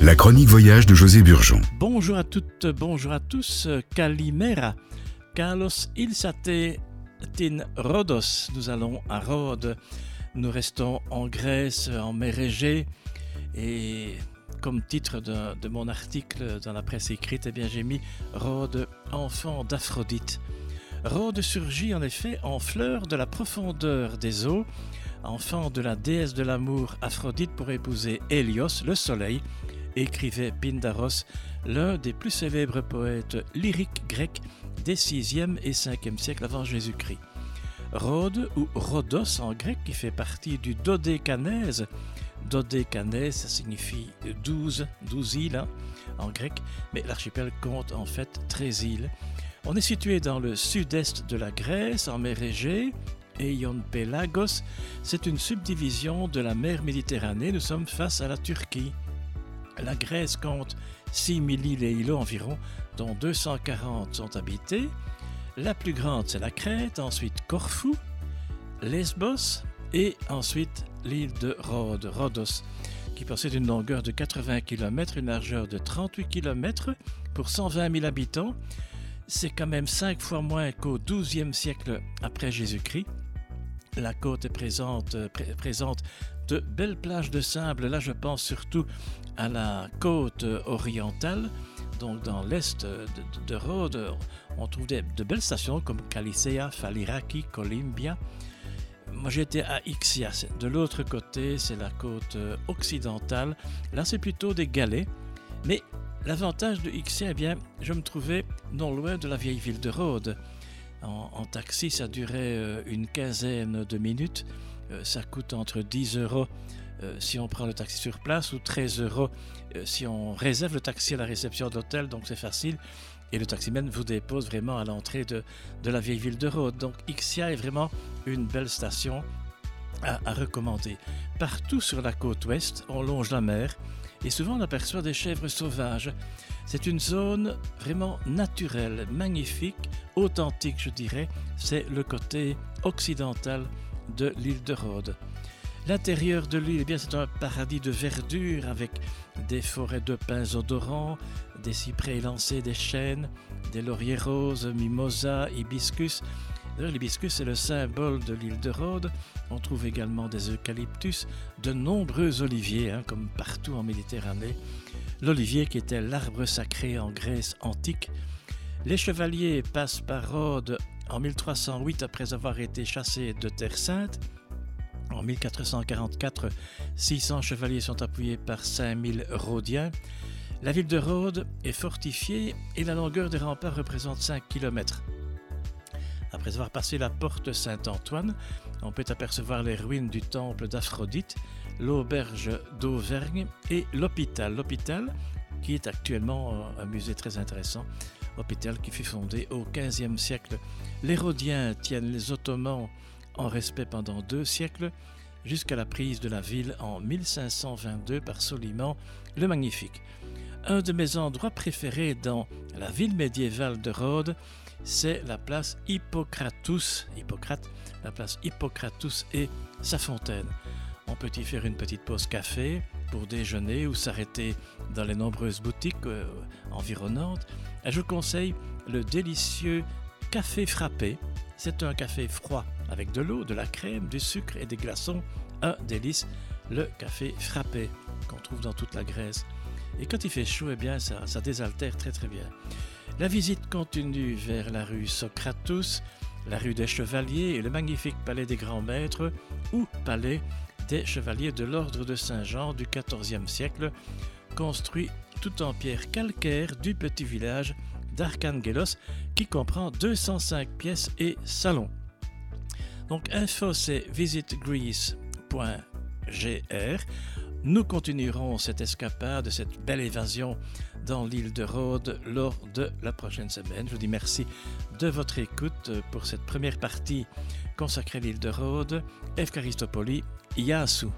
La chronique voyage de José Burgeon. Bonjour à toutes, bonjour à tous. Calimera. Carlos Ilsate tin Rhodos. Nous allons à Rhodes. Nous restons en Grèce, en mer Égée. Et comme titre de, de, mon article dans la presse écrite, eh bien j'ai mis Rhodes, enfant d'Aphrodite. Rhodes surgit en effet en fleur de la profondeur des eaux enfant de la déesse de l'amour Aphrodite pour épouser Hélios, le soleil, écrivait Pindaros, l'un des plus célèbres poètes lyriques grecs des 6e et 5e siècles avant Jésus-Christ. Rhodes ou Rhodos en grec qui fait partie du Dodécanèse. Dodécanèse, ça signifie 12, 12 îles hein, en grec, mais l'archipel compte en fait 13 îles. On est situé dans le sud-est de la Grèce, en mer Égée, Eion Pelagos, c'est une subdivision de la mer Méditerranée. Nous sommes face à la Turquie. La Grèce compte 6000 îles et îlots environ, dont 240 sont habités. La plus grande, c'est la Crète, ensuite Corfou, Lesbos et ensuite l'île de Rhodes, Rhodos, qui possède une longueur de 80 km, une largeur de 38 km pour 120 000 habitants. C'est quand même 5 fois moins qu'au XIIe siècle après Jésus-Christ. La côte présente, euh, présente de belles plages de sable. Là, je pense surtout à la côte orientale. Donc, dans l'est de, de, Rhodes, on trouve de belles stations comme Calicea, Faliraki, Columbia. Moi, j'étais à Ixias. De l'autre côté, c'est la côte euh, occidentale. Là, c'est plutôt des galets. Mais l'avantage de Ixia, eh bien, je me trouvais non loin de la vieille ville de Rhodes. En, taxi, ça durait euh, une quinzaine de minutes. Euh, ça coûte entre 10 euros euh, si on prend le taxi sur place ou 13 euros si on réserve le taxi à la réception d'hôtel, donc c'est facile. Et le taximène vous dépose vraiment à l'entrée de, de, la vieille ville de Rhodes. Donc Ixia est vraiment une belle station à, recommander. Partout sur la côte ouest, on longe la mer et souvent on aperçoit des chèvres sauvages. C'est une zone vraiment naturelle, magnifique, authentique je dirais. C'est le côté occidental de l'île de Rhodes. L'intérieur de l'île, eh bien, c'est un paradis de verdure avec des forêts de pins odorants, des cyprès élancés, des chênes, des lauriers roses, mimosa, hibiscus. L'hibiscus est le symbole de l'île de Rhodes. On trouve également des eucalyptus, de nombreux oliviers, hein, comme partout en Méditerranée. L'olivier qui était l'arbre sacré en Grèce antique. Les chevaliers passent par Rhodes en 1308 après avoir été chassés de Terre Sainte. En 1444, 600 chevaliers sont appuyés par 5000 Rhodiens. La ville de Rhodes est fortifiée et la longueur des remparts représente 5 km. Après avoir passé la porte Saint-Antoine, on peut apercevoir les ruines du temple d'Aphrodite, l'auberge d'Auvergne et l'hôpital. L'hôpital qui est actuellement un musée très intéressant, hôpital qui fut fondé au XVe siècle. Les Rhodiens tiennent les Ottomans en respect pendant deux siècles, jusqu'à la prise de la ville en 1522 par Soliman le Magnifique. Un de mes endroits préférés dans la ville médiévale de Rhodes, c'est la place Hippocratus, Hippocrate, la place Hippocratus et sa fontaine. On peut y faire une petite pause café pour déjeuner ou s'arrêter dans les nombreuses boutiques euh, environnantes. Et je conseille le délicieux café frappé. C'est un café froid avec de l'eau, de la crème, du sucre et des glaçons. Un délice, le café frappé qu'on trouve dans toute la Grèce. Et quand il fait chaud, eh bien, ça, désaltère très très bien. La visite continue vers la rue Socratus, la rue des Chevaliers et le magnifique palais des Grands Maîtres ou palais des Chevaliers de l'Ordre de Saint-Jean du XIVe siècle, construit tout en pierre calcaire du petit village d'Archangelos qui comprend 205 pièces et salons. Donc info c'est visitgreece.gr. Nous continuerons cette escapade, cette belle évasion dans l'île de Rhodes lors de la prochaine semaine. Je vous dis merci de votre écoute pour cette première partie consacrée à l'île de Rhodes. Efkaristopoli, Yasu.